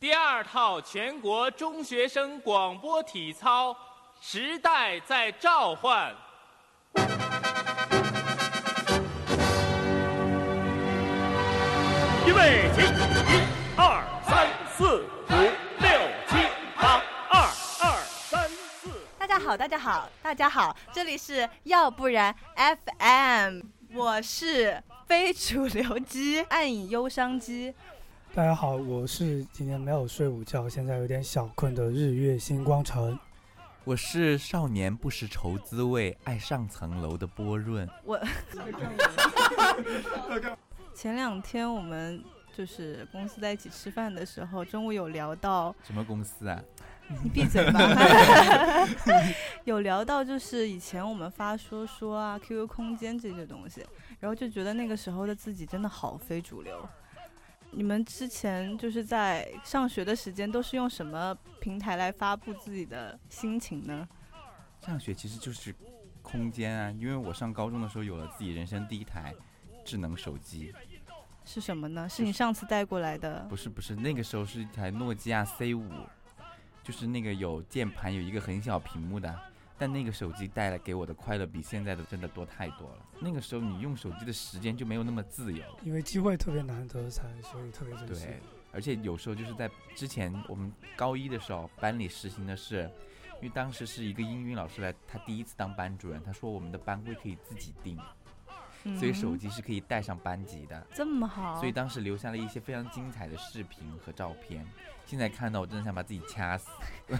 第二套全国中学生广播体操，时代在召唤。预备起，一、二、三、四、五、六、七、八，二、二、三、四。大家好，大家好，大家好，这里是要不然 FM，我是非主流机，暗影忧伤机。大家好，我是今天没有睡午觉，现在有点小困的日月星光城。我是少年不识愁滋味，爱上层楼的波润。我 前两天我们就是公司在一起吃饭的时候，中午有聊到什么公司啊？你闭嘴吧。有聊到就是以前我们发说说啊、QQ 空间这些东西，然后就觉得那个时候的自己真的好非主流。你们之前就是在上学的时间都是用什么平台来发布自己的心情呢？上学其实就是空间啊，因为我上高中的时候有了自己人生第一台智能手机。是什么呢？是你上次带过来的？不是不是，那个时候是一台诺基亚 C 五，就是那个有键盘有一个很小屏幕的。但那个手机带来给我的快乐比现在的真的多太多了。那个时候你用手机的时间就没有那么自由，因为机会特别难得才，所以特别珍惜。对，而且有时候就是在之前我们高一的时候，班里实行的是，因为当时是一个英语老师来，他第一次当班主任，他说我们的班规可以自己定，所以手机是可以带上班级的。这么好。所以当时留下了一些非常精彩的视频和照片。现在看到我真的想把自己掐死。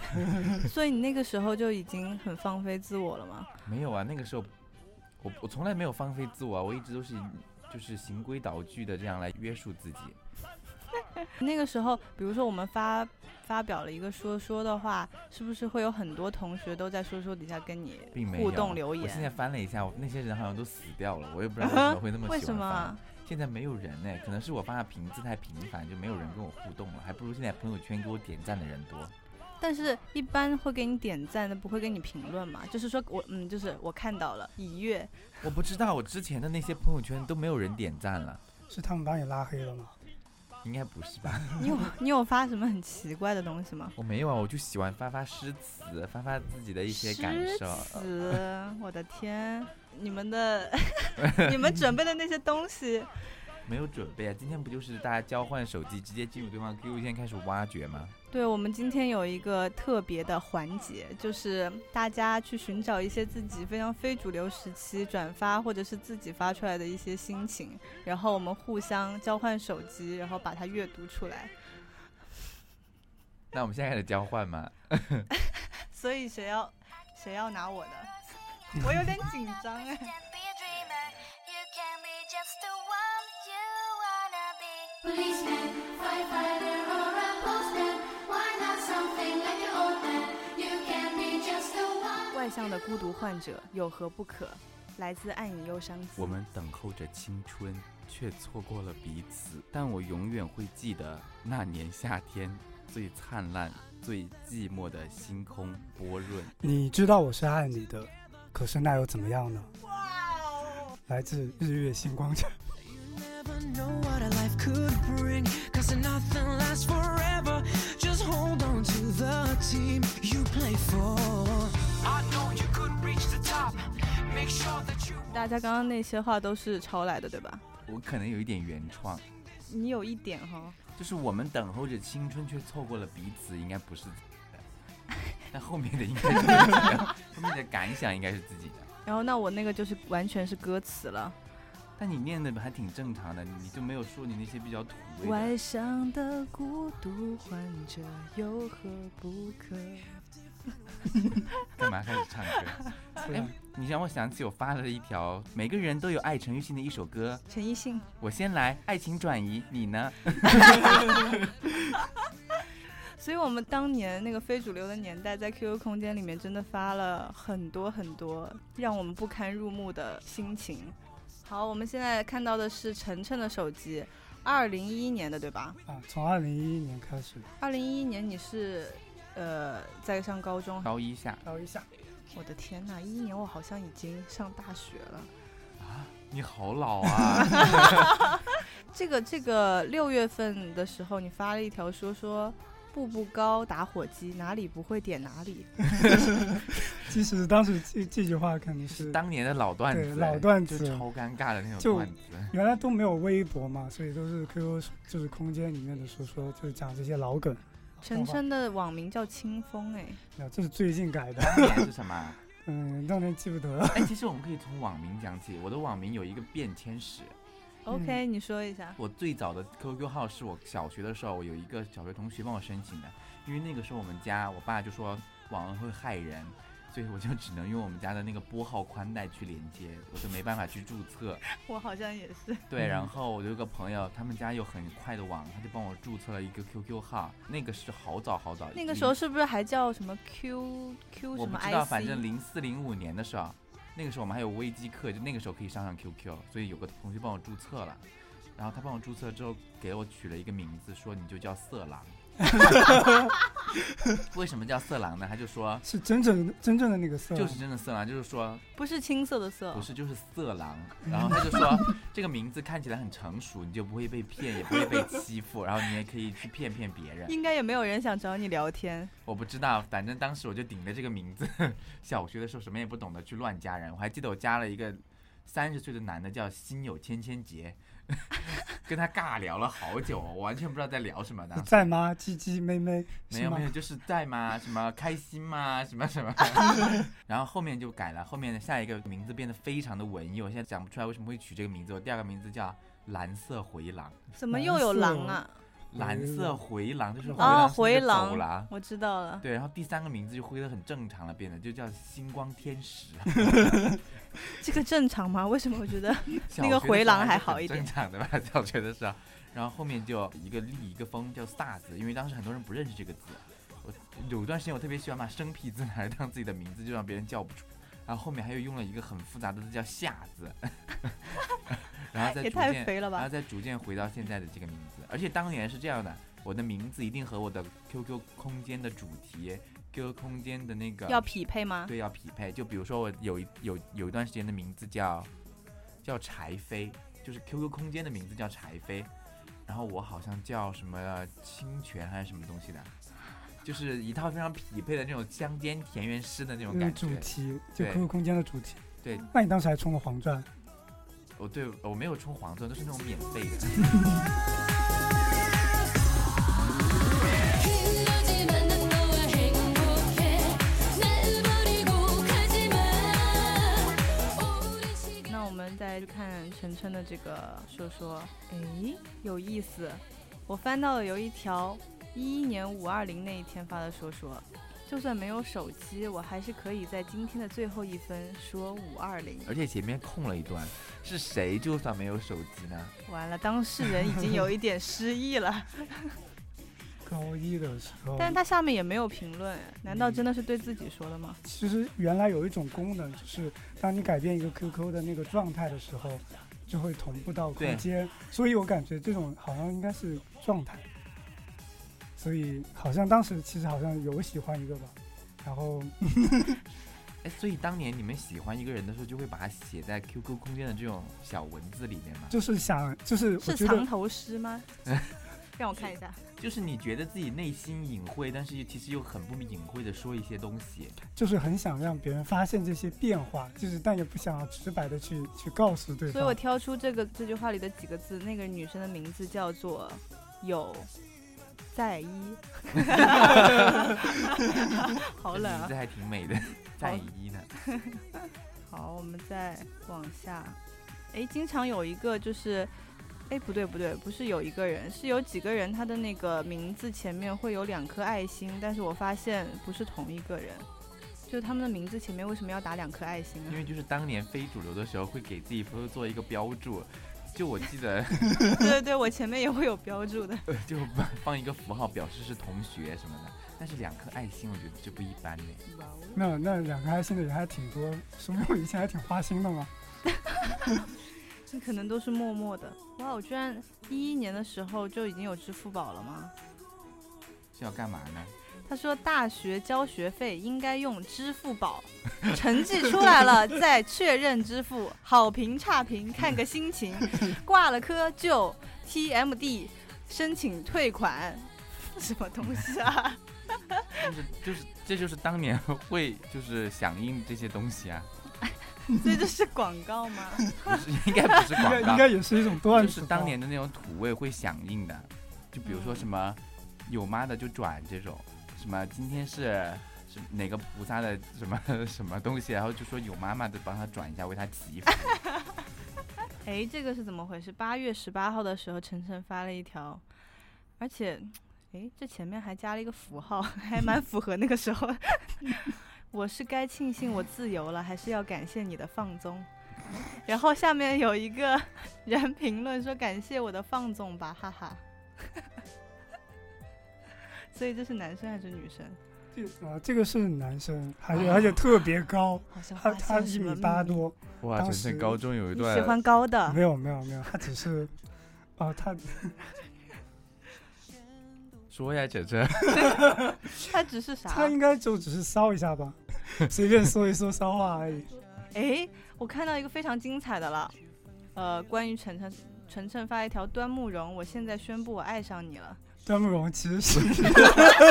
所以你那个时候就已经很放飞自我了吗？没有啊，那个时候我我从来没有放飞自我啊，我一直都是就是循规蹈矩的这样来约束自己。那个时候，比如说我们发发表了一个说说的话，是不是会有很多同学都在说说底下跟你互动留言？我现在翻了一下，那些人好像都死掉了，我也不知道为什么会那么喜欢 为什么？现在没有人呢，可能是我发的频次太频繁，就没有人跟我互动了，还不如现在朋友圈给我点赞的人多。但是，一般会给你点赞的不会给你评论嘛？就是说我，嗯，就是我看到了已阅。我不知道，我之前的那些朋友圈都没有人点赞了，是他们把你拉黑了吗？应该不是吧？你有你有发什么很奇怪的东西吗？我没有啊，我就喜欢发发诗词，发发自己的一些感受。诗词，我的天！你们的 你们准备的那些东西，没有准备啊！今天不就是大家交换手机，直接进入对方 QQ 先开始挖掘吗？对，我们今天有一个特别的环节，就是大家去寻找一些自己非常非主流时期转发或者是自己发出来的一些心情，然后我们互相交换手机，然后把它阅读出来。那我们现在开始交换吗？所以谁要谁要拿我的？我有点紧张哎。外向的孤独患者有何不可？来自暗影忧伤。我们等候着青春，却错过了彼此。但我永远会记得那年夏天最灿烂、最寂寞的星空波润。你知道我是爱你的。可是那又怎么样呢？来自日月星光城。大家刚刚那些话都是抄来的，对吧？我可能有一点原创。你有一点哈。就是我们等候着青春，却错过了彼此，应该不是。那后面的应该是自己的后面的感想应该是自己的。然后那我那个就是完全是歌词了。但你念的还挺正常的，你就没有说你那些比较土味的。外向的孤独患者有何不可？干嘛开始唱歌？哎，你让我想起我发了一条，每个人都有爱陈奕迅的一首歌。陈奕迅。我先来，爱情转移，你呢？所以，我们当年那个非主流的年代，在 QQ 空间里面真的发了很多很多让我们不堪入目的心情。好，我们现在看到的是晨晨的手机，二零一一年的，对吧？啊，从二零一一年开始。二零一一年你是呃在上高中？高一下。高一下。我的天哪，一一年我好像已经上大学了。啊，你好老啊！这个这个六月份的时候，你发了一条说说步步高打火机哪里不会点哪里，其实当时这这句话肯定是当年的老段子，对老段子就超尴尬的那种段子。原来都没有微博嘛，所以都是 QQ 就是空间里面的说说，就是讲这些老梗。晨晨的网名叫清风哎，啊，这是最近改的，当年是什么？嗯，当年记不得了。哎，其实我们可以从网名讲起。我的网名有一个变迁史。OK，、你说一下。我最早的 QQ 号是我小学的时候，我有一个小学同学帮我申请的，因为那个时候我们家我爸就说网络会害人，所以我就只能用我们家的那个拨号宽带去连接，我就没办法去注册。我好像也是。对，嗯然后我有个朋友，他们家有很快的网，他就帮我注册了一个 QQ 号，那个是好早好早，那个时候是不是还叫什么 Q Q 什么我不知道，IC？反正零四零五年的时候，那个时候我们还有危机课，就那个时候可以上上 QQ，所以有个同学帮我注册了，然后他帮我注册之后给我取了一个名字，说你就叫色狼。为什么叫色狼呢？他就说是真正真正的那个色，就是真的色狼，就是说不是青色的色不，是就是色狼。然后他就说 这个名字看起来很成熟，你就不会被骗，也不会被欺负，然后你也可以去骗骗别人。应该也没有人想找你聊天。我不知道，反正当时我就顶着这个名字，小学的时候什么也不懂得去乱加人。我还记得我加了一个三十岁的男的叫心有千千结，跟他尬聊了好久，我完全不知道在聊什么的你。在吗？鸡鸡妹妹，没有没有，就是在吗？什么开心吗？什么什么？然后后面就改了，后面的下一个名字变得非常的文艺，我现在讲不出来为什么会取这个名字。我第二个名字叫蓝色回廊，怎么又有狼啊？蓝色回廊就是回哦，廊是回廊廊，。我知道了。对，然后第三个名字就挥得很正常了，变得就叫星光天使。这个正常吗？为什么我觉得 那个回廊还好一点正常的吧？小学的时候，然后后面就一个立一个风叫飒字，因为当时很多人不认识这个字。我有一段时间我特别喜欢把生僻字拿来当自己的名字，就让别人叫不出。然后后面还有用了一个很复杂的字叫夏字，然后再也逐渐？然后再逐渐回到现在的这个名字。而且当年是这样的，我的名字一定和我的 QQ 空间的主题、QQ 空间的那个要匹配吗？对，要匹配。就比如说我有一有有一段时间的名字叫叫柴飞，就是 QQ 空间的名字叫柴飞，然后我好像叫什么清泉还是什么东西的，就是一套非常匹配的那种乡间田园诗的那种感觉。主题，就 QQ 空间的主题。对，那你当时还充了黄钻？我对我没有充黄钻，都是那种免费的。晨晨的这个说说，诶，有意思。我翻到了有一条一一年五二零那一天发的说说，就算没有手机，我还是可以在今天的最后一分说五二零。而且前面空了一段，是谁就算没有手机呢？完了，当事人已经有一点失忆了，高一的时候，但是他下面也没有评论，难道真的是对自己说的吗？其实原来有一种功能，就是当你改变一个 QQ 的那个状态的时候，就会同步到空间，所以我感觉这种好像应该是状态，所以好像当时其实好像有喜欢一个吧，然后 哎，所以当年你们喜欢一个人的时候，就会把它写在 QQ 空间的这种小文字里面吗？就是想就是是藏头诗吗？让我看一下。就是你觉得自己内心隐晦，但是其实又很不隐晦的说一些东西。就是很想让别人发现这些变化，就是但也不想要直白的去去告诉对方。所以我挑出这个这句话里的几个字，那个女生的名字叫做有在一，好冷啊这名字！还挺美的，在一呢。好，我们再往下。哎，经常有一个就是，哎，不对不对，不是有一个人，是有几个人，他的那个名字前面会有两颗爱心，但是我发现不是同一个人。就是他们的名字前面为什么要打两颗爱心啊？因为就是当年非主流的时候，会给自己朋友做一个标注。就我记得，对对对，我前面也会有标注的。就放放一个符号表示是同学什么的。但是两颗爱心，我觉得就不一般呢。那那两颗爱心的人还挺多，说明我以前还挺花心的嘛。这可能都是默默的。哇，我居然一一年的时候就已经有支付宝了吗？是要干嘛呢？他说大学交学费应该用支付宝，成绩出来了 再确认支付，好评差评看个心情，挂了科就 TMD 申请退款，什么东西啊？就是就是这就是当年会就是响应这些东西啊，所以这是广告吗？不 是应该不是应该广告应，该也是一种段子。就是当年的那种土味会响应的，就比如说什么有妈的就转这种，什么今天是是哪个菩萨的什么 什么东西，然后就说有妈妈的帮他转一下，为他祈福。哎，这个是怎么回事？八月十八号的时候，晨晨发了一条，而且，哎，这前面还加了一个符号，还蛮符合那个时候。我是该庆幸我自由了，还是要感谢你的放纵？然后下面有一个 人评论说：“感谢我的放纵吧，哈哈。”所以这是男生还是女生？这啊，这个是男生，而且而且特别高，他他一米。八多，哇，当时晨晨高中有一段喜欢高的没？有没有没有，他只是，啊，他说呀，姐姐，他只是啥？他应该就只是骚一下吧，随便说一说骚话而已。哎，我看到一个非常精彩的了，呃，关于晨晨，晨晨发一条端木蓉，我现在宣布我爱上你了。端木蓉其实是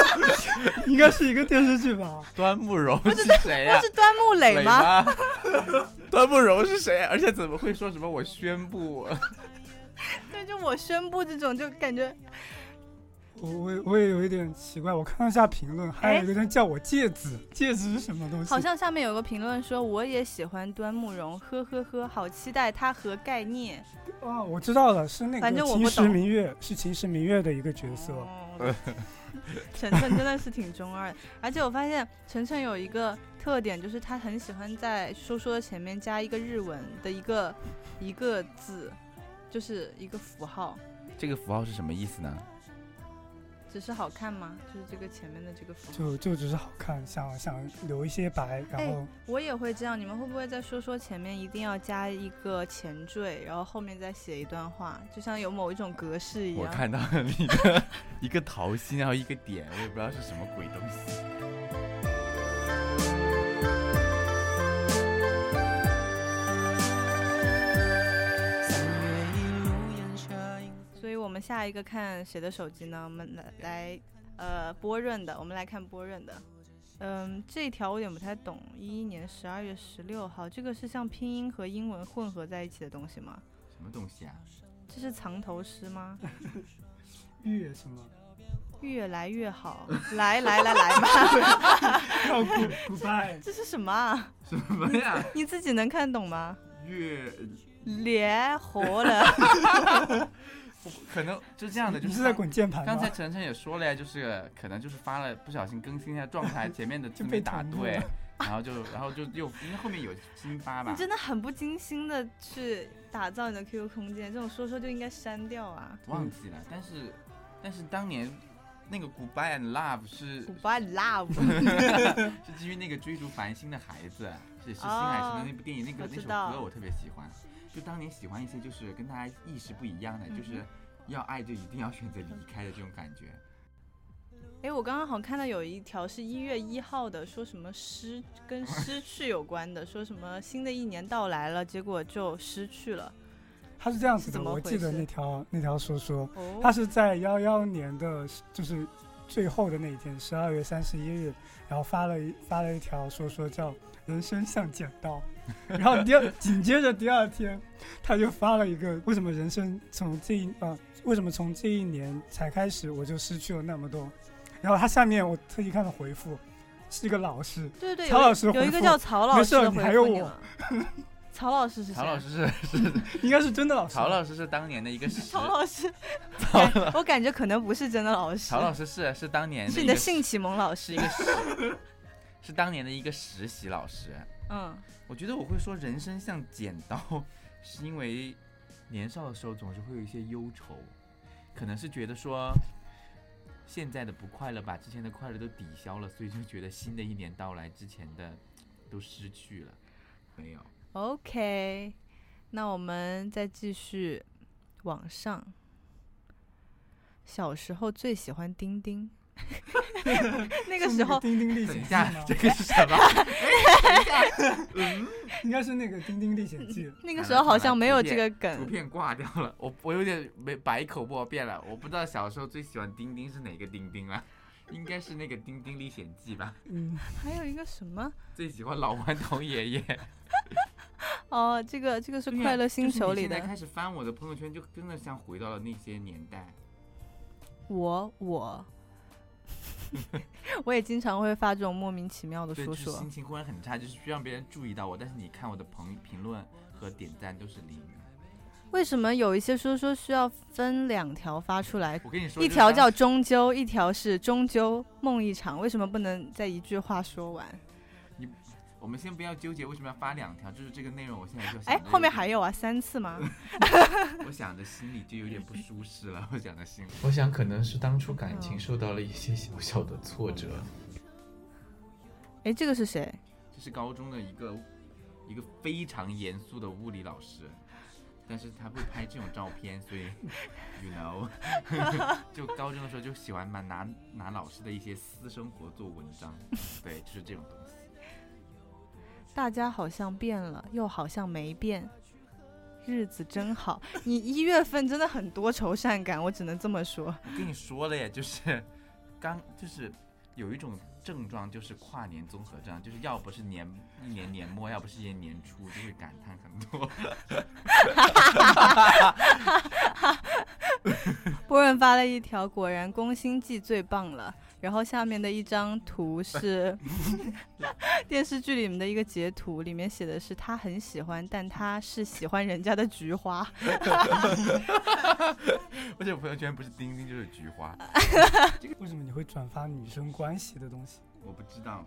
应该是一个电视剧吧？端木蓉是谁呀不？是端木磊吗？吗？端木蓉是谁？而且怎么会说什么我宣布？对，就我宣布这种，就感觉我我也我也有一点奇怪，我看了一下评论，还有一个人叫我戒指，戒指是什么东西？好像下面有个评论说我也喜欢端木蓉，呵呵呵，好期待他和概念。啊，我知道了，是那个秦时明月，是秦时明月的一个角色。哦晨晨真的是挺中二的，而且我发现晨晨有一个特点，就是他很喜欢在说说的前面加一个日文的一个一个字，就是一个符号。这个符号是什么意思呢？只是好看吗？就是这个前面的这个符号。就就只是好看，想想留一些白，然后我也会这样，你们会不会在说说前面一定要加一个前缀，然后后面再写一段话，就像有某一种格式一样？我看到了一个 一个桃心，然后一个点，我也不知道是什么鬼东西。们下一个看谁的手机呢？我们来来呃波润的，我们来看波润的。嗯，这条我有点不太懂。一一年十二月十六号，这个是像拼音和英文混合在一起的东西吗？什么东西啊？这是藏头诗吗？月什么？越来越好，来来来来吧，要 good goodbye，这是什么啊？什么呀？你自己能看懂吗？越脸活了，可能 就这样的，就你是在滚键盘？刚才晨晨也说了呀，就是可能就是发了不小心更新一下状态，前面的字就没打对，然后就然后就又因为后面有新发吧你，真的很不精心的去打造你的 QQ 空间，这种说说就应该删掉啊。忘记了。但是但是当年那个 Goodbye and Love 是 Goodbye love，是基于那个追逐繁星的孩子，是是新海诚的那部电影，那个那首歌我特别喜欢。就当年喜欢一些就是跟大家意识不一样的，嗯就是要爱就一定要选择离开的这种感觉。哎，我刚刚好像看到有一条是一月一号的，说什么失跟失去有关的，说什么新的一年到来了，结果就失去了。他是这样子的，是怎么回我记得那条那条说说，哦，他是在幺幺年的，就是最后的那一天，十二月三十一日，然后发了一发了一条说说叫“人生像剪刀”，然后第二紧接着第二天，他就发了一个为什么人生从这一啊、为什么从这一年才开始我就失去了那么多，然后他下面我特意看了回复，是一个老师，对对，曹老师回复有一个叫曹老没事师的回你还有我复。曹老师是谁？曹老师是是 应该是真的老师，曹老师是当年的一个实，曹老师，我感觉可能不是真的老师，曹老师是是当年是你的性启蒙老师是一。个实是当年的一个实习老师。嗯，我觉得我会说人生像剪刀，是因为年少的时候总是会有一些忧愁，可能是觉得说现在的不快乐把之前的快乐都抵消了，所以就觉得新的一年到来之前的都失去了。没有，OK，那我们再继续往上。小时候最喜欢丁丁，那个时候是《丁丁历险记》等一下吗，？这个是什么？应该是那个《丁丁历险记》。那个时候好像没有这个梗图，片挂掉了，我我有点没百口莫辩了，我不知道小时候最喜欢丁丁是哪个丁丁了，应该是那个《丁丁历险记》吧。嗯，还有一个什么？最喜欢老顽童爷爷。哦，这个这个是快乐星球里的。现在开始翻我的朋友圈，就真的像回到了那些年代。我我 我也经常会发这种莫名其妙的，说说就是心。情忽然很差，就是需要别人注意到我，但是你看我的朋评论和点赞都是零。为什么有一些说说需要分两条发出来？我跟你说，一条叫终究，一条是终究梦一场，为什么不能在一句话说完？我们先不要纠结为什么要发两条，就是这个内容，我现在就想哎，后面还有啊，三次吗？我想着心里就有点不舒适了，我想着心里。我想可能是当初感情受到了一些小小的挫折。哎，这个是谁？这是高中的一个一个非常严肃的物理老师，但是他会拍这种照片，所以 you know，就高中的时候就喜欢嘛拿拿老师的一些私生活做文章，对，就是这种东西。大家好像变了，又好像没变，日子真好。你一月份真的很多愁善感，我只能这么说。我跟你说了耶，就是刚就是有一种症状，就是跨年综合症，就是要不是年一年年末，要不是一年年初，就会感叹很多。波润发了一条，果然宫心计最棒了。然后下面的一张图是 电视剧里面的一个截图，里面写的是他很喜欢，但他是喜欢人家的菊花。而且我朋友圈不是钉钉就是菊花，为什么你会转发女生关系的东西？我不知道。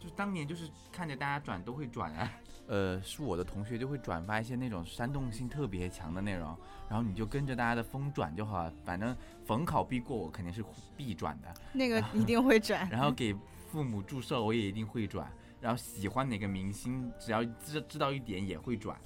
就是当年就是看着大家转都会转啊，呃，是我的同学就会转发一些那种煽动性特别强的内容，然后你就跟着大家的风转就好了，反正逢考必过，我肯定是必转的。那个一定会转。然后给父母祝寿，我也一定会转。然后喜欢哪个明星，只要知知道一点也会转。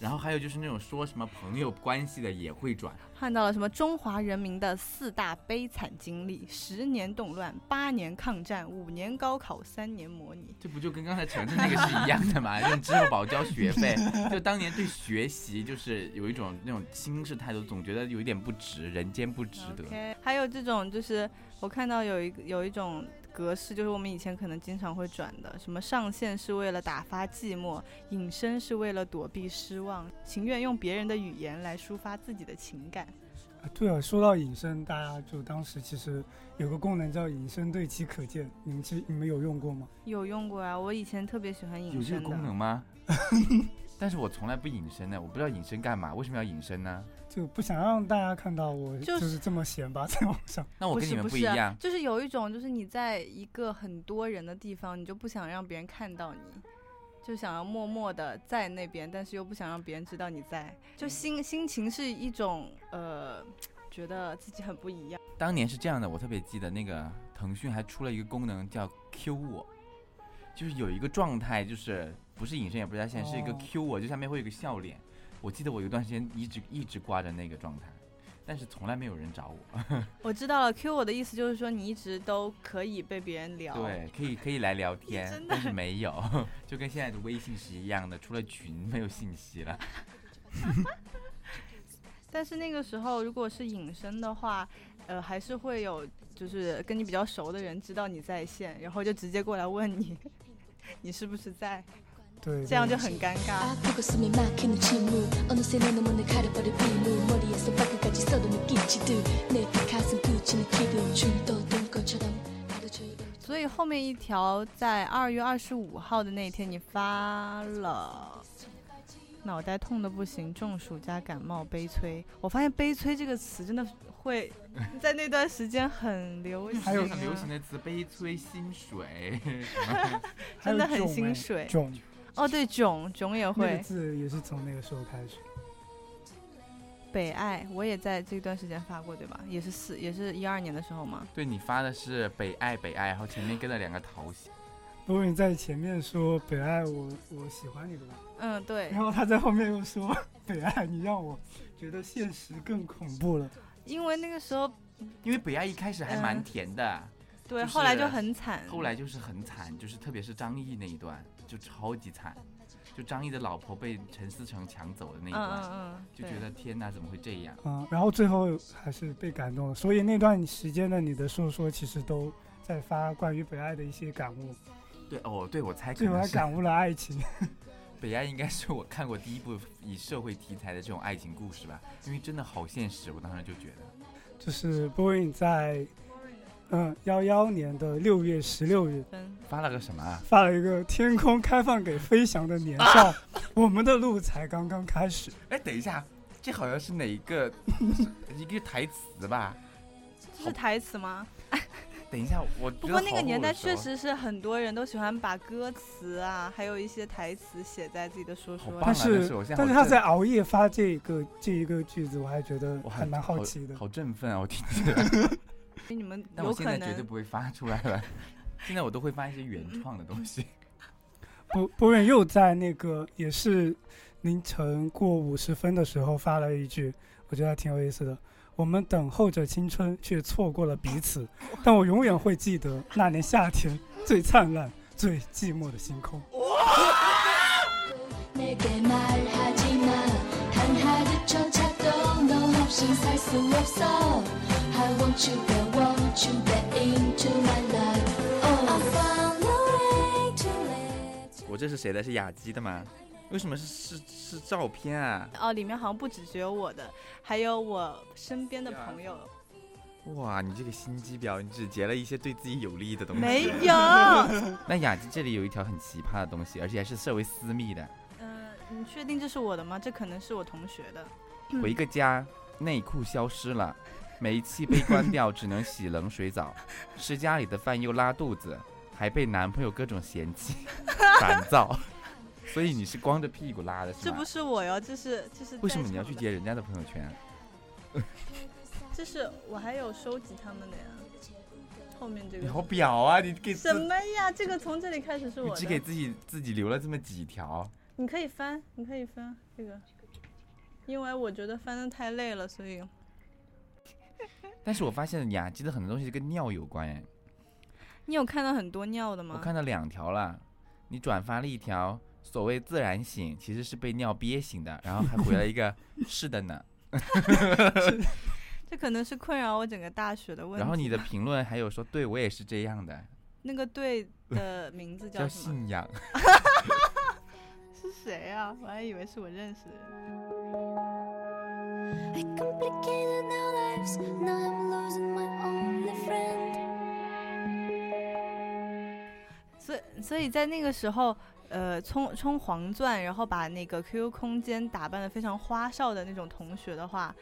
然后还有就是那种说什么朋友关系的也会转。看到了什么中华人民的四大悲惨经历：十年动乱，八年抗战，五年高考，三年模拟。这不就跟刚才橙子那个是一样的吗？用支付宝交学费，就当年对学习就是有一种那种轻视态度，总觉得有一点不值，人间不值得。还有这种就是我看到有一个有一种格式，就是我们以前可能经常会转的，什么上线是为了打发寂寞，隐身是为了躲避失望，情愿用别人的语言来抒发自己的情感。啊，对啊，说到隐身，大家就当时其实有个功能叫隐身对其可见，你们其实你们有用过吗？有用过啊，我以前特别喜欢隐有这个身。功能吗？但是我从来不隐身的，我不知道隐身干嘛，为什么要隐身呢？就不想让大家看到我就就是是这么闲吧，在网上。那我跟你们是不一样，就是有一种，就是你在一个很多人的地方，你就不想让别人看到你，就想要默默的在那边，但是又不想让别人知道你在，就心心情是一种呃，觉得自己很不一样。当年是这样的，我特别记得那个腾讯还出了一个功能叫 Q 我，就是有一个状态，就是不是隐身也不是在线，是一个哦 Q 我，就下面会有个笑脸。我记得我有段时间一直一直挂着那个状态，但是从来没有人找我。我知道了，Q 我的意思就是说你一直都可以被别人聊。对，可以可以来聊天，但是没有，就跟现在的微信是一样的，除了群没有信息了。但是那个时候如果是隐身的话，呃，还是会有就是跟你比较熟的人知道你在线，然后就直接过来问你，你是不是在，对这样就很尴尬。所以后面一条在二月二十五号的那天你发了脑袋痛的不行中暑加感冒悲催。我发现悲催这个词真的会在那段时间很流行。还有很流行的词悲催薪水。真的很薪水。哦，对，囧囧也那会个。字也是从那个时候开始。北爱，我也在这段时间发过，对吧？也是四，也是一二年的时候嘛。对你发的是北爱北爱，然后前面跟了两个桃心。不过你在前面说北爱我我喜欢你对吧？嗯，对然，后他在后面又说北爱你让我觉得现实更恐怖了。因为那个时候因为北爱一开始还蛮嗯甜的，对，就是后来就很惨。后来就是很惨，就是特别是张译那一段就超级惨，就张译的老婆被陈思诚抢走的那一嗯段，嗯嗯，就觉得天哪，怎么会这样？嗯，然后最后还是被感动了，所以那段时间的你的诉说其实都在发关于北爱的一些感悟，对哦，对我猜可最后能是还感悟了爱情。北爱应该是我看过第一部以社会题材的这种爱情故事吧，因为真的好现实，我当时就觉得。就是波音在嗯幺幺年的六月十六日发了个什么啊？发了一个“天空开放给飞翔的年少”，我们的路才刚刚开始。哎，等一下，这好像是哪一个 一个台词吧？这是台词吗？等一下，我不过那个年代确实是很多人都喜欢把歌词啊，还有一些台词写在自己的说说但是但是他在熬夜发这个这一个句子，我还觉得我还蛮好奇的。好振奋啊！我听起来，你们但有可我现在绝对不会发出来了。现在我都会发一些原创的东西。博博远又在那个也是凌晨过五十分的时候发了一句，我觉得还挺有意思的。我们等候着青春，却错过了彼此。但我永远会记得那年夏天最灿烂、最寂寞的星空。我这是谁的？是雅姬的吗？为什么是是是照片啊？哦里面好像不止只有我的还有我身边的朋友。哇你这个心机婊你只截了一些对自己有利的东西。没有。那雅姬这里有一条很奇葩的东西而且还是设为私密的。嗯你确定这是我的吗？这可能是我同学的。回个家。内裤消失了，煤气被关掉，只能洗冷水澡，吃家里的饭又拉肚子，还被男朋友各种嫌弃，烦躁。所以你是光着屁股拉的是吗？这不是我哟，这是这是。为什么你要去？截人家的朋友圈？这是我还有收集他们的呀。后面这个你好表啊！你给什么呀？这个从这里开始是你我的。只给自己自己留了这么几条。你可以翻，你可以翻这个，因为我觉得翻的太累了，所以 但是我发现雅姬的很多东西跟尿有关哎，你有看到很多尿的吗？我看到两条了，你转发了一条所谓自然醒，其实是被尿憋醒的，然后还回了一个 是的呢。这可能是困扰我整个大学的问题。然后你的评论还有说对我也是这样的，那个队的名字叫？信仰。是谁啊？我还以为是我认识的人。I complicated our lives now I'm losing my only friend 所以，所以在那个时候，呃，充充黄钻，然后把那个 QQ 空间打扮的非常花哨的那种同学的话，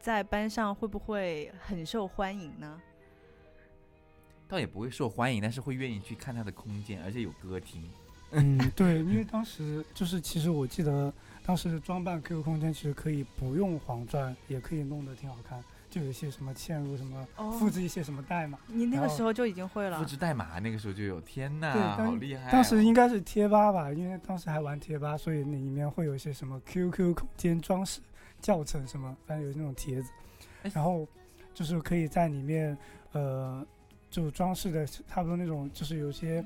在班上会不会很受欢迎呢？倒也不会受欢迎，但是会愿意去看他的空间，而且有歌厅。嗯，对，因为当时就是，其实我记得当时装扮 QQ 空间其实可以不用黄钻，也可以弄得挺好看，就有一些什么嵌入什么哦复制一些什么代码。你那个时候就已经会了复。制代码那个时候就有，天对呐，当好厉害哦、当时应该是贴吧吧，因为当时还玩贴吧，所以那里面会有一些什么 QQ 空间装饰教程什么，反正有那种帖子哎，然后就是可以在里面呃，就装饰的差不多那种，就是有些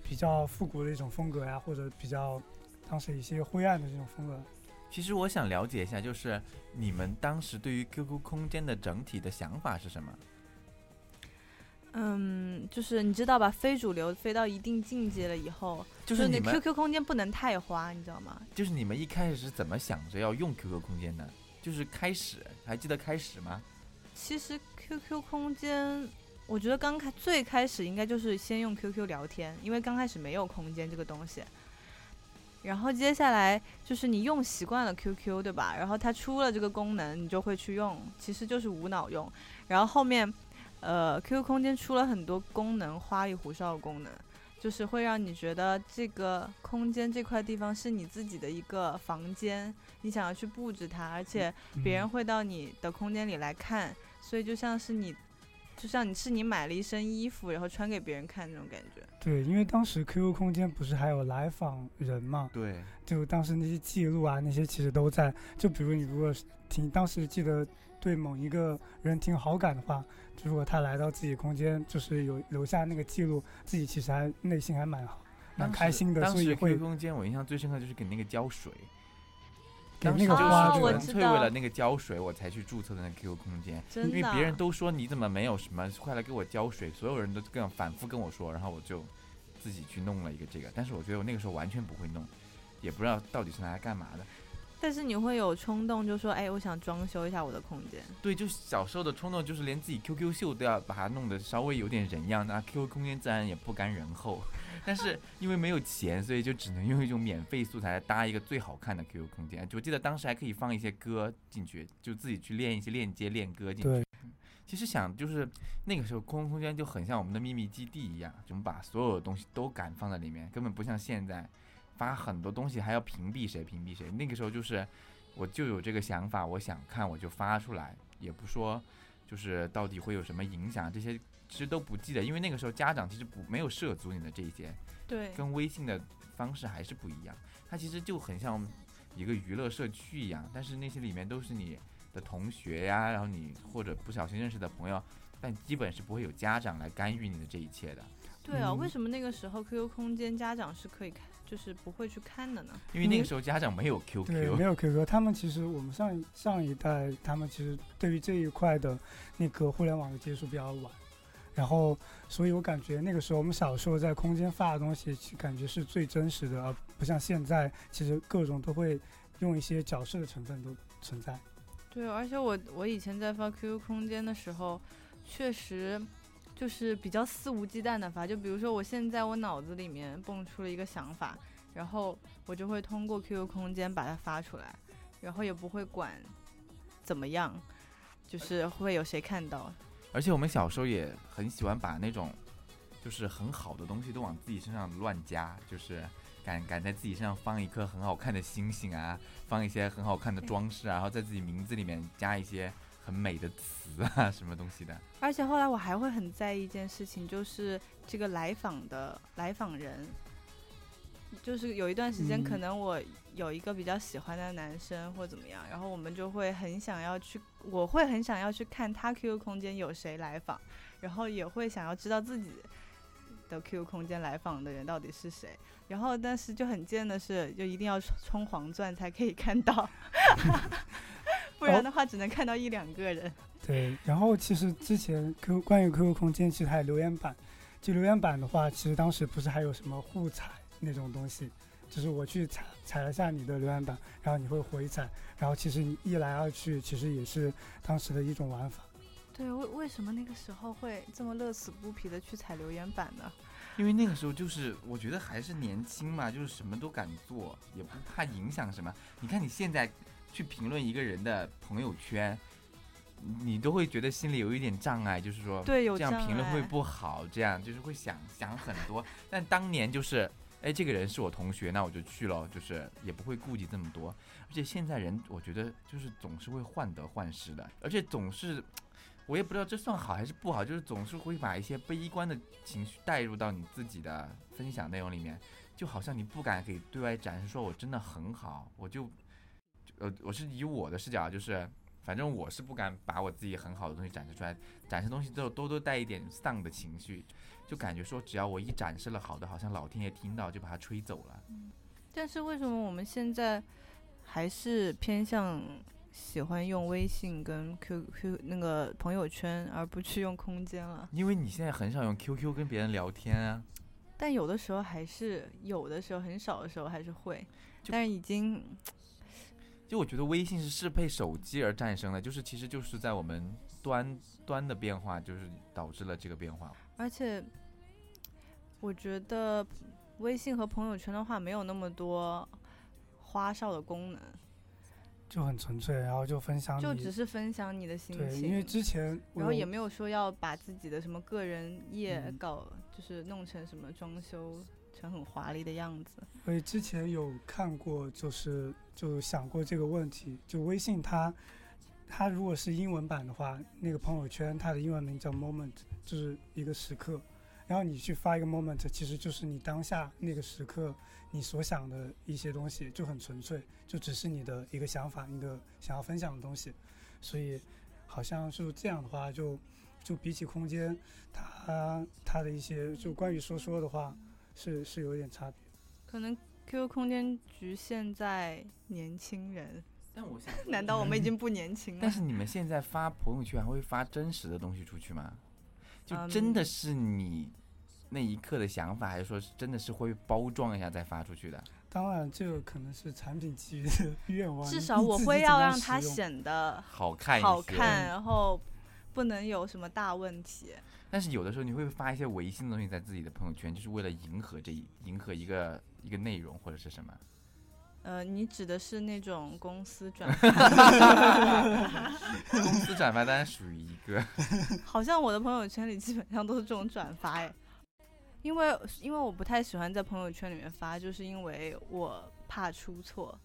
比较复古的一种风格呀，或者比较当时一些灰暗的这种风格。其实我想了解一下，就是你们当时对于 QQ 空间的整体的想法是什么？嗯，就是你知道吧，非主流飞到一定境界了以后，就是你那 QQ 空间不能太花，你知道吗？就是你们一开始是怎么想着要用 QQ 空间的？就是开始还记得开始吗？其实 QQ 空间，我觉得刚开最开始应该就是先用 QQ 聊天，因为刚开始没有空间这个东西。然后接下来就是你用习惯了 QQ，对吧？然后它出了这个功能，你就会去用，其实就是无脑用。然后后面，呃，QQ 空间出了很多功能，花里胡哨的功能，就是会让你觉得这个空间这块地方是你自己的一个房间，你想要去布置它，而且别人嗯会到你的空间里来看，所以就像是你，就像你是你买了一身衣服，然后穿给别人看那种感觉。对，因为当时 QQ 空间不是还有来访人嘛，对，就当时那些记录啊，那些其实都在。就比如你如果挺，当时记得对某一个人挺好感的话，如果他来到自己空间，就是有留下那个记录，自己其实还内心还蛮好，蛮开心的，当时所以 QQ 会空间我印象最深刻就是给那个浇水，给当时就那个就是纯粹为了那个胶水我才去注册的那 QQ 空间，因为别人都说你怎么没有什么，快来给我胶水，所有人都这样反复跟我说，然后我就自己去弄了一个这个，但是我觉得我那个时候完全不会弄，也不知道到底是拿来干嘛的。但是你会有冲动，就说，哎，我想装修一下我的空间。对，就小时候的冲动，就是连自己 QQ 秀都要把它弄得稍微有点人样，那 QQ 空间自然也不甘人后。但是因为没有钱，所以就只能用一种免费素材来搭一个最好看的 QQ 空间。我记得当时还可以放一些歌进去，就自己去练一些链接、练歌进去。对，其实想就是那个时候空空间就很像我们的秘密基地一样，就我们把所有的东西都敢放在里面，根本不像现在发很多东西还要屏蔽谁屏蔽谁。那个时候就是我就有这个想法，我想看我就发出来，也不说就是到底会有什么影响，这些其实都不记得，因为那个时候家长其实不没有涉足你的这一些，对，跟微信的方式还是不一样。它其实就很像一个娱乐社区一样，但是那些里面都是你的同学呀，然后你或者不小心认识的朋友，但基本是不会有家长来干预你的这一切的，对啊，嗯为什么那个时候 QQ 空间家长是可以看，就是不会去看的呢？因为那个时候家长没有对，QQ，没有 QQ，他们其实我们上上一代，他们其实对于这一块的那个互联网的接触比较晚，然后所以我感觉那个时候我们小时候在空间发的东西，其感觉是最真实的，而不像现在，其实各种都会用一些角色的成分都存在。对，而且我我以前在发 QQ 空间的时候，确实就是比较肆无忌惮的发。就比如说，我现在我脑子里面蹦出了一个想法，然后我就会通过 QQ 空间把它发出来，然后也不会管怎么样，就是会有谁看到。而且我们小时候也很喜欢把那种就是很好的东西都往自己身上乱加，就是敢敢在自己身上放一颗很好看的星星啊，放一些很好看的装饰啊，然后在自己名字里面加一些很美的词啊，什么东西的。而且后来我还会很在意一件事情，就是这个来访的来访人，就是有一段时间，嗯可能我有一个比较喜欢的男生或怎么样，然后我们就会很想要去，我会很想要去看他 QQ 空间有谁来访，然后也会想要知道自己的 QQ 空间来访的人到底是谁。然后，但是就很贱的是，就一定要充充黄钻才可以看到，不然的话只能看到一两个人。对，然后其实之前 Q 关于 QQ 空间其实还有留言板，就留言板的话，其实当时不是还有什么互踩那种东西，就是我去踩踩了下你的留言板，然后你会回踩，然后其实你一来二去，其实也是当时的一种玩法。对，为为什么那个时候会这么乐此不疲的去踩留言板呢？因为那个时候就是我觉得还是年轻嘛，就是什么都敢做，也不怕影响什么。你看你现在去评论一个人的朋友圈，你都会觉得心里有一点障碍，就是说对，有这样评论会不好，这样就是会想想很多。但当年就是，哎，这个人是我同学，那我就去了，就是也不会顾及这么多。而且现在人，我觉得就是总是会患得患失的，而且总是，我也不知道这算好还是不好，就是总是会把一些悲观的情绪带入到你自己的分享内容里面，就好像你不敢给对外展示，说我真的很好，我就，呃，我是以我的视角，就是。反正我是不敢把我自己很好的东西展示出来，展示东西都都都带一点丧的情绪，就感觉说只要我一展示了好的，好像老天爷听到就把它吹走了。但是为什么我们现在还是偏向喜欢用微信跟 QQ 那个朋友圈，而不去用空间了？因为你现在很少用 QQ 跟别人聊天啊，但有的时候还是有的时候很少的时候还是会，但是已经就我觉得微信是适配手机而诞生的，就是其实就是在我们端端的变化，就是导致了这个变化。而且我觉得微信和朋友圈的话没有那么多花哨的功能，就很纯粹，然后就分享，就只是分享你的心，情。因为之前然后也没有说要把自己的什么个人页嗯搞，就是弄成什么装修成很华丽的样子。所以之前有看过，就是就想过这个问题，就微信它它如果是英文版的话，那个朋友圈它的英文名叫 moment，就是一个时刻。然后你去发一个 moment，其实就是你当下那个时刻你所想的一些东西，就很纯粹，就只是你的一个想法，你的想要分享的东西。所以好像是这样的话，就就比起空间，它它的一些就关于说说的话，是是有点差别。可能 QQ 空间局限在年轻人，但我想，难道我们已经不年轻了？但是你们现在发朋友圈还会发真实的东西出去吗？就嗯真的是你那一刻的想法，还是说是真的是会包装一下再发出去的？当然，这个可能是产品基于的 愿望。至少我会自己怎么样让它显得好看一些，好看，然后不能有什么大问题。但是有的时候你会发一些违心的东西在自己的朋友圈，就是为了迎合这一迎合一个一个内容或者是什么。呃，你指的是那种公司转发？公司转发当然属于一个，好像我的朋友圈里基本上都是这种转发哎，因为因为我不太喜欢在朋友圈里面发，就是因为我怕出错，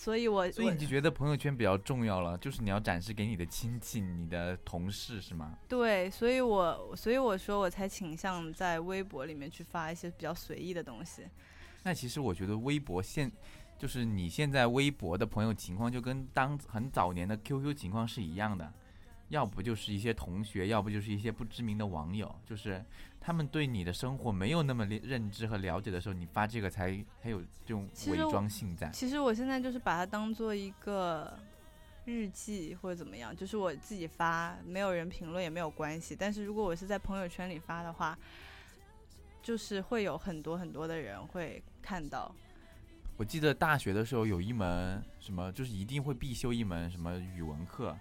所以我我所以你就觉得朋友圈比较重要了，就是你要展示给你的亲戚、你的同事是吗？对，所以我所以我说我才倾向在微博里面去发一些比较随意的东西。那其实我觉得微博现就是你现在微博的朋友情况，就跟当很早年的 QQ 情况是一样的，要不就是一些同学，要不就是一些不知名的网友，就是他们对你的生活没有那么认认知和了解的时候，你发这个才才有这种伪装性在。其实我现在就是把它当做一个日记或者怎么样，就是我自己发，没有人评论也没有关系。但是如果我是在朋友圈里发的话，就是会有很多很多的人会看到。我记得大学的时候有一门什么，就是一定会必修一门什么语文课，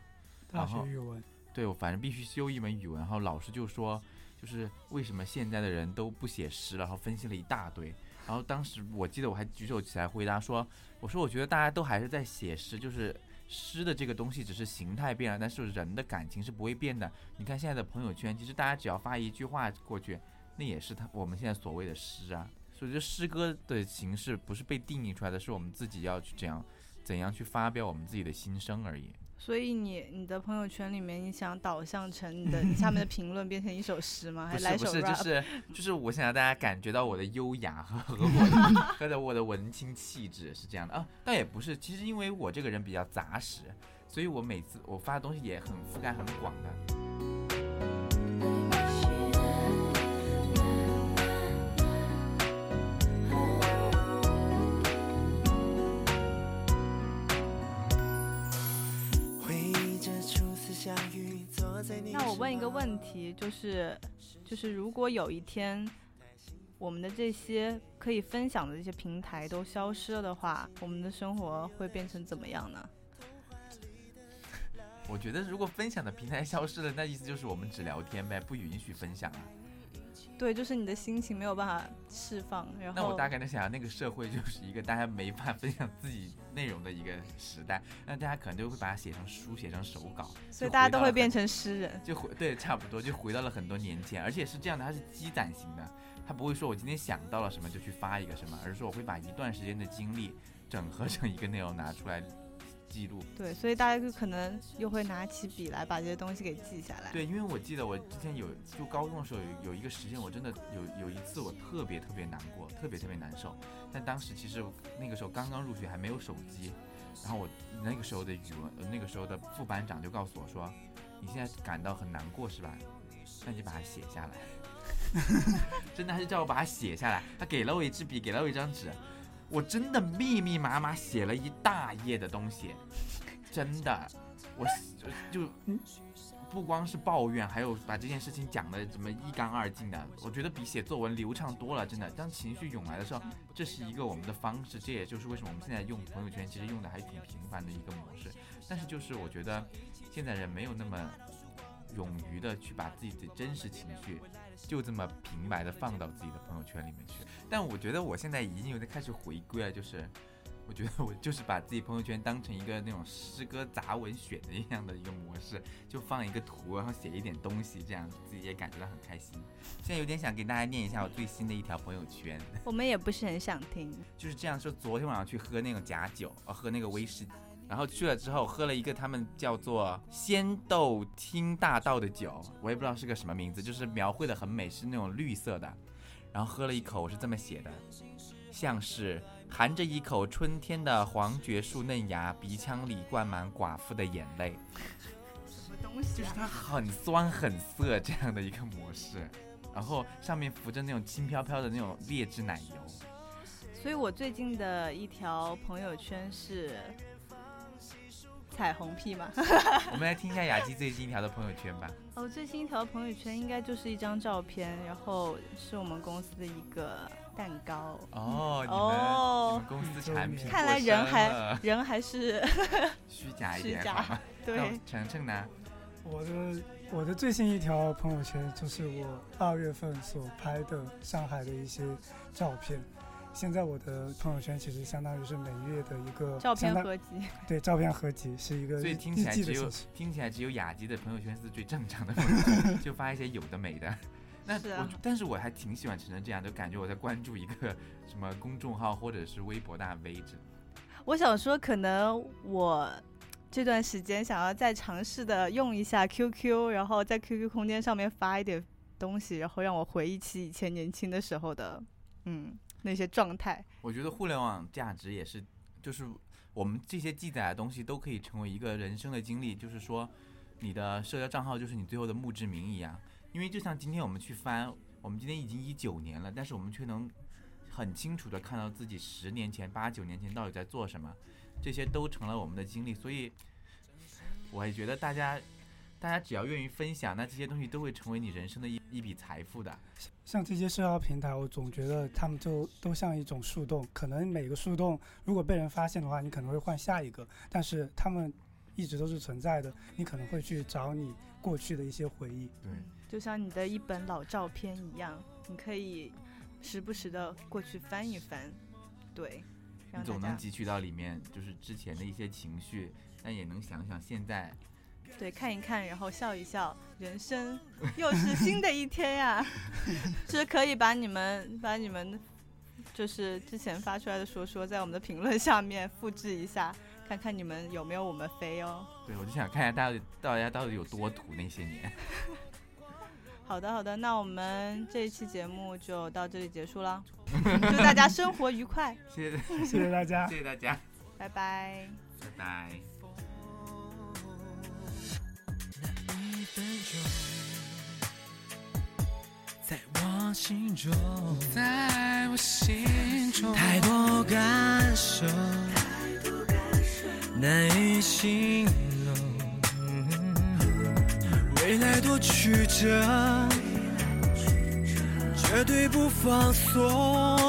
大学语文，对，我反正必须修一门语文，然后老师就说，就是为什么现在的人都不写诗了，然后分析了一大堆。然后当时我记得我还举手起来回答说，我说我觉得大家都还是在写诗，就是诗的这个东西只是形态变了，但是人的感情是不会变的。你看现在的朋友圈，其实大家只要发一句话过去，那也是他我们现在所谓的诗啊。所以这诗歌的形式不是被定义出来的，是我们自己要去怎样怎样去发表我们自己的心声而已。所以你你的朋友圈里面，你想导向成你的 你下面的评论变成一首诗吗？还来首不是不是，就是就是我想让大家感觉到我的优雅和和我的和的我的文青气质是这样的啊，倒也不是，其实因为我这个人比较杂实，所以我每次我发的东西也很覆盖很广的。那我问一个问题，就是就是如果有一天我们的这些可以分享的这些平台都消失了的话，我们的生活会变成怎么样呢？我觉得如果分享的平台消失了，那意思就是我们只聊天呗，不允许分享啊。对，就是你的心情没有办法释放，然后那我大概能想象，那个社会就是一个大家没办法分享自己内容的一个时代，那大家可能就会把它写成书，写成手稿，所以大家都会变成诗人。就回对，差不多就回到了很多年前，而且是这样的，它是积攒型的，它不会说我今天想到了什么就去发一个什么，而是说我会把一段时间的经历整合成一个内容拿出来记录。对，所以大家就可能又会拿起笔来把这些东西给记下来。对，因为我记得我之前有就高中的时候有有一个时间，我真的有有一次我特别特别难过，特别特别难受。但当时其实那个时候刚刚入学，还没有手机，然后我那个时候的语文，呃那个时候的副班长就告诉我说：“你现在感到很难过是吧？那你把它写下来。”真的，他就叫我把它写下来。他给了我一支笔，给了我一张纸，我真的密密麻麻写了一大页的东西，真的，我就就不光是抱怨，还有把这件事情讲的怎么一干二净的，我觉得比写作文流畅多了。真的，当情绪涌来的时候，这是一个我们的方式，这也就是为什么我们现在用朋友圈其实用的还挺频繁的一个模式。但是就是我觉得现在人没有那么勇于的去把自己的真实情绪就这么平白的放到自己的朋友圈里面去。但我觉得我现在已经有点开始回归了，就是我觉得我就是把自己朋友圈当成一个那种诗歌杂文选的一样的一个模式，就放一个图，然后写一点东西，这样自己也感觉到很开心。现在有点想给大家念一下我最新的一条朋友圈，我们也不是很想听。就是这样说。昨天晚上去喝那种假酒，呃，喝那个威士忌。然后去了之后，喝了一个他们叫做仙豆听大道的酒，我也不知道是个什么名字，就是描绘的很美，是那种绿色的。然后喝了一口，我是这么写的：像是含着一口春天的黄桷树嫩芽，鼻腔里灌满寡妇的眼泪。什么东西、啊？就是它很酸很涩这样的一个模式，然后上面浮着那种轻飘飘的那种劣质奶油。所以我最近的一条朋友圈是彩虹屁嘛。我们来听一下雅姬最新一条的朋友圈吧。哦，最新一条朋友圈应该就是一张照片，然后是我们公司的一个蛋糕。哦，你们、哦你们公司产品看来人还人还是 虚假 一虚假点好吗？对那程程呢？我的我的最新一条朋友圈就是我二月份所拍的上海的一些照片。现在我的朋友圈其实相当于是每月的一个 照片合集。对照片合集是一个日所以听起来只有。听起来只有雅集的朋友圈是最正常的 朋友圈，就发一些有的没的。那我、是啊但是我还挺喜欢晨晨这样，就感觉我在关注一个什么公众号或者是微博大 V 之我想说，可能我这段时间想要再尝试的用一下 QQ，然后在 QQ 空间上面发一点东西，然后让我回忆起以前年轻的时候的，嗯，那些状态。我觉得互联网价值也是，就是我们这些记载的东西都可以成为一个人生的经历，就是说，你的社交账号就是你最后的墓志铭一样。因为就像今天我们去翻，我们今天已经一九年了，但是我们却能很清楚的看到自己十年前、八九年前到底在做什么，这些都成了我们的经历。所以，我也觉得大家，大家只要愿意分享，那这些东西都会成为你人生的一一笔财富的。像这些社交平台，我总觉得他们就都像一种树洞，可能每个树洞如果被人发现的话，你可能会换下一个，但是他们一直都是存在的，你可能会去找你过去的一些回忆。对，就像你的一本老照片一样，你可以时不时的过去翻一翻，对，你总能汲取到里面就是之前的一些情绪，但也能想想现在对看一看，然后笑一笑，人生又是新的一天呀！是可以把你们把你们就是之前发出来的说说，在我们的评论下面复制一下，看看你们有没有我们飞哦。对，我就想看一下大家大家到底有多土那些年。好的，好的，那我们这一期节目就到这里结束了，祝大家生活愉快，谢谢谢谢大家谢。谢大家，拜拜。拜拜。一分钟，在我心中，在我心中，太多感受，难以形容。未来多曲折，绝对不放松。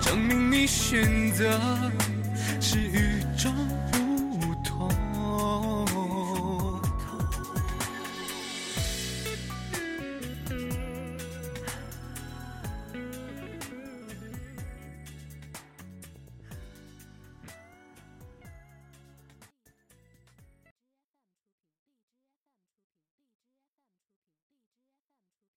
证明你选择是与